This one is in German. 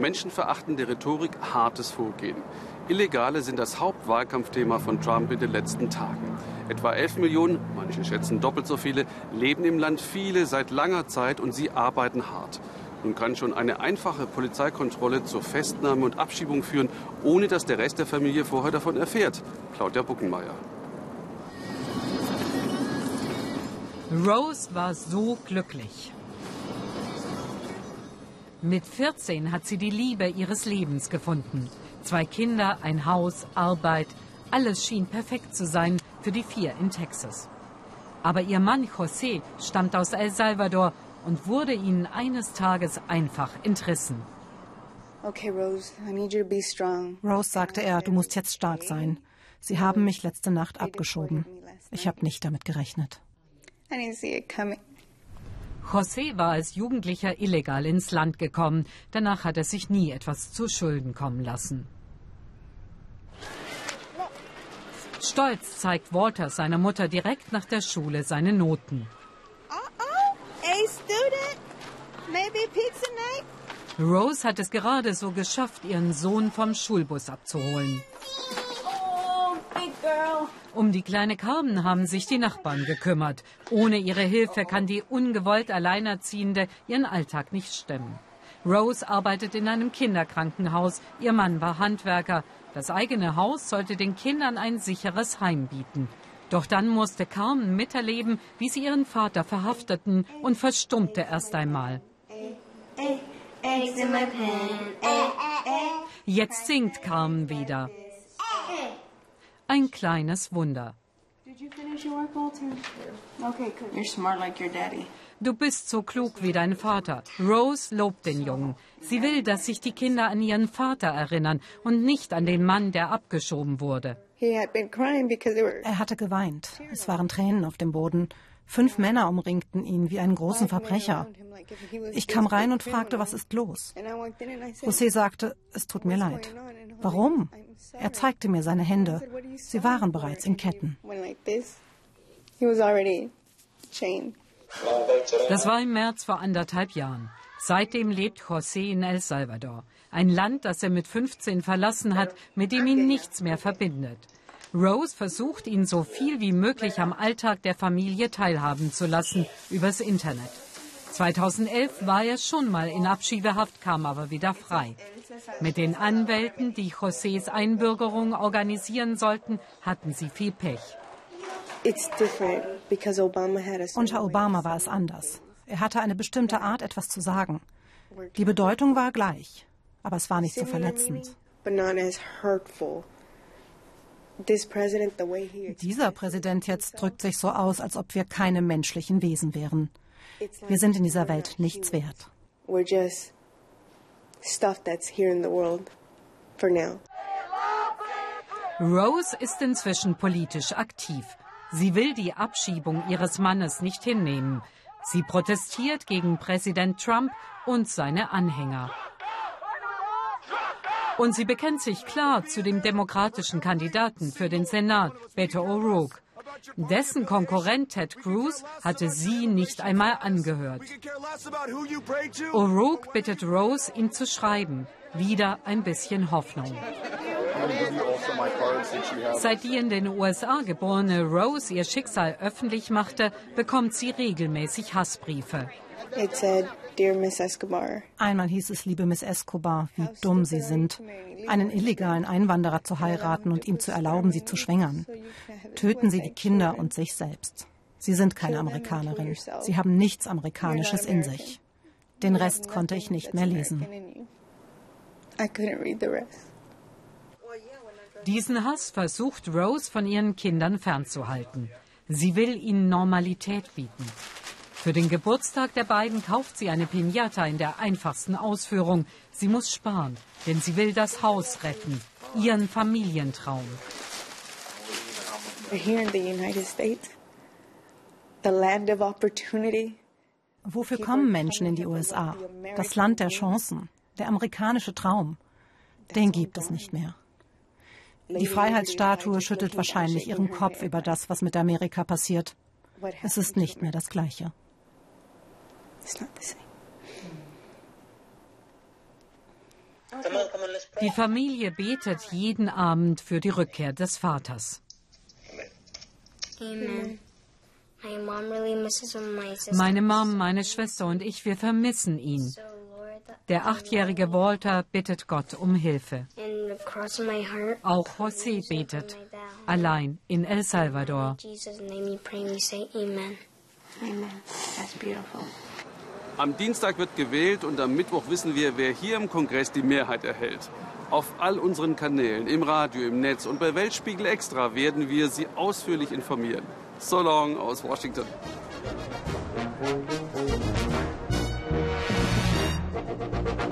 Menschenverachtende Rhetorik, hartes Vorgehen. Illegale sind das Hauptwahlkampfthema von Trump in den letzten Tagen. Etwa 11 Millionen, manche schätzen doppelt so viele, leben im Land, viele seit langer Zeit und sie arbeiten hart. Nun kann schon eine einfache Polizeikontrolle zur Festnahme und Abschiebung führen, ohne dass der Rest der Familie vorher davon erfährt. Claudia Buckenmeier. Rose war so glücklich. Mit 14 hat sie die Liebe ihres Lebens gefunden. Zwei Kinder, ein Haus, Arbeit, alles schien perfekt zu sein für die vier in Texas. Aber ihr Mann José stammt aus El Salvador und wurde ihnen eines Tages einfach entrissen. Okay, Rose, I need you to be strong. Rose sagte er, du musst jetzt stark sein. Sie haben mich letzte Nacht abgeschoben. Ich habe nicht damit gerechnet. I didn't see it coming. José war als Jugendlicher illegal ins Land gekommen. Danach hat er sich nie etwas zu Schulden kommen lassen. Stolz zeigt Walter seiner Mutter direkt nach der Schule seine Noten. Rose hat es gerade so geschafft, ihren Sohn vom Schulbus abzuholen. Um die kleine Carmen haben sich die Nachbarn gekümmert. Ohne ihre Hilfe kann die ungewollt Alleinerziehende ihren Alltag nicht stemmen. Rose arbeitet in einem Kinderkrankenhaus. Ihr Mann war Handwerker. Das eigene Haus sollte den Kindern ein sicheres Heim bieten. Doch dann musste Carmen miterleben, wie sie ihren Vater verhafteten und verstummte erst einmal. Jetzt singt Carmen wieder. Ein kleines Wunder. Du bist so klug wie dein Vater. Rose lobt den Jungen. Sie will, dass sich die Kinder an ihren Vater erinnern und nicht an den Mann, der abgeschoben wurde. Er hatte geweint. Es waren Tränen auf dem Boden. Fünf Männer umringten ihn wie einen großen Verbrecher. Ich kam rein und fragte, was ist los? José sagte, es tut mir leid. Warum? Er zeigte mir seine Hände. Sie waren bereits in Ketten. Das war im März vor anderthalb Jahren. Seitdem lebt José in El Salvador. Ein Land, das er mit 15 verlassen hat, mit dem ihn nichts mehr verbindet. Rose versucht, ihn so viel wie möglich am Alltag der Familie teilhaben zu lassen, übers Internet. 2011 war er schon mal in Abschiebehaft, kam aber wieder frei. Mit den Anwälten, die Josés Einbürgerung organisieren sollten, hatten sie viel Pech. Unter Obama war es anders. Er hatte eine bestimmte Art, etwas zu sagen. Die Bedeutung war gleich, aber es war nicht so verletzend. Dieser Präsident jetzt drückt sich so aus, als ob wir keine menschlichen Wesen wären. Wir sind in dieser Welt nichts wert. Rose ist inzwischen politisch aktiv. Sie will die Abschiebung ihres Mannes nicht hinnehmen. Sie protestiert gegen Präsident Trump und seine Anhänger. Und sie bekennt sich klar zu dem demokratischen Kandidaten für den Senat, Beto O'Rourke. Dessen Konkurrent Ted Cruz hatte sie nicht einmal angehört. O'Rourke bittet Rose, ihm zu schreiben. Wieder ein bisschen Hoffnung. Seit die in den USA geborene Rose ihr Schicksal öffentlich machte, bekommt sie regelmäßig Hassbriefe. Einmal hieß es, liebe Miss Escobar, wie dumm Sie sind, einen illegalen Einwanderer zu heiraten und ihm zu erlauben, sie zu schwängern. Töten Sie die Kinder und sich selbst. Sie sind keine Amerikanerin. Sie haben nichts Amerikanisches in sich. Den Rest konnte ich nicht mehr lesen. Diesen Hass versucht Rose von ihren Kindern fernzuhalten. Sie will ihnen Normalität bieten. Für den Geburtstag der beiden kauft sie eine Pinata in der einfachsten Ausführung. Sie muss sparen, denn sie will das Haus retten, ihren Familientraum. Wofür kommen Menschen in die USA? Das Land der Chancen, der amerikanische Traum. Den gibt es nicht mehr. Die Freiheitsstatue schüttelt wahrscheinlich ihren Kopf über das, was mit Amerika passiert. Es ist nicht mehr das Gleiche. Die Familie betet jeden Abend für die Rückkehr des Vaters. Amen. Meine Mom, meine Schwester und ich, wir vermissen ihn. Der achtjährige Walter bittet Gott um Hilfe. Auch José betet, allein in El Salvador. Am Dienstag wird gewählt und am Mittwoch wissen wir, wer hier im Kongress die Mehrheit erhält. Auf all unseren Kanälen, im Radio, im Netz und bei Weltspiegel Extra werden wir Sie ausführlich informieren. So long aus Washington. Thank you.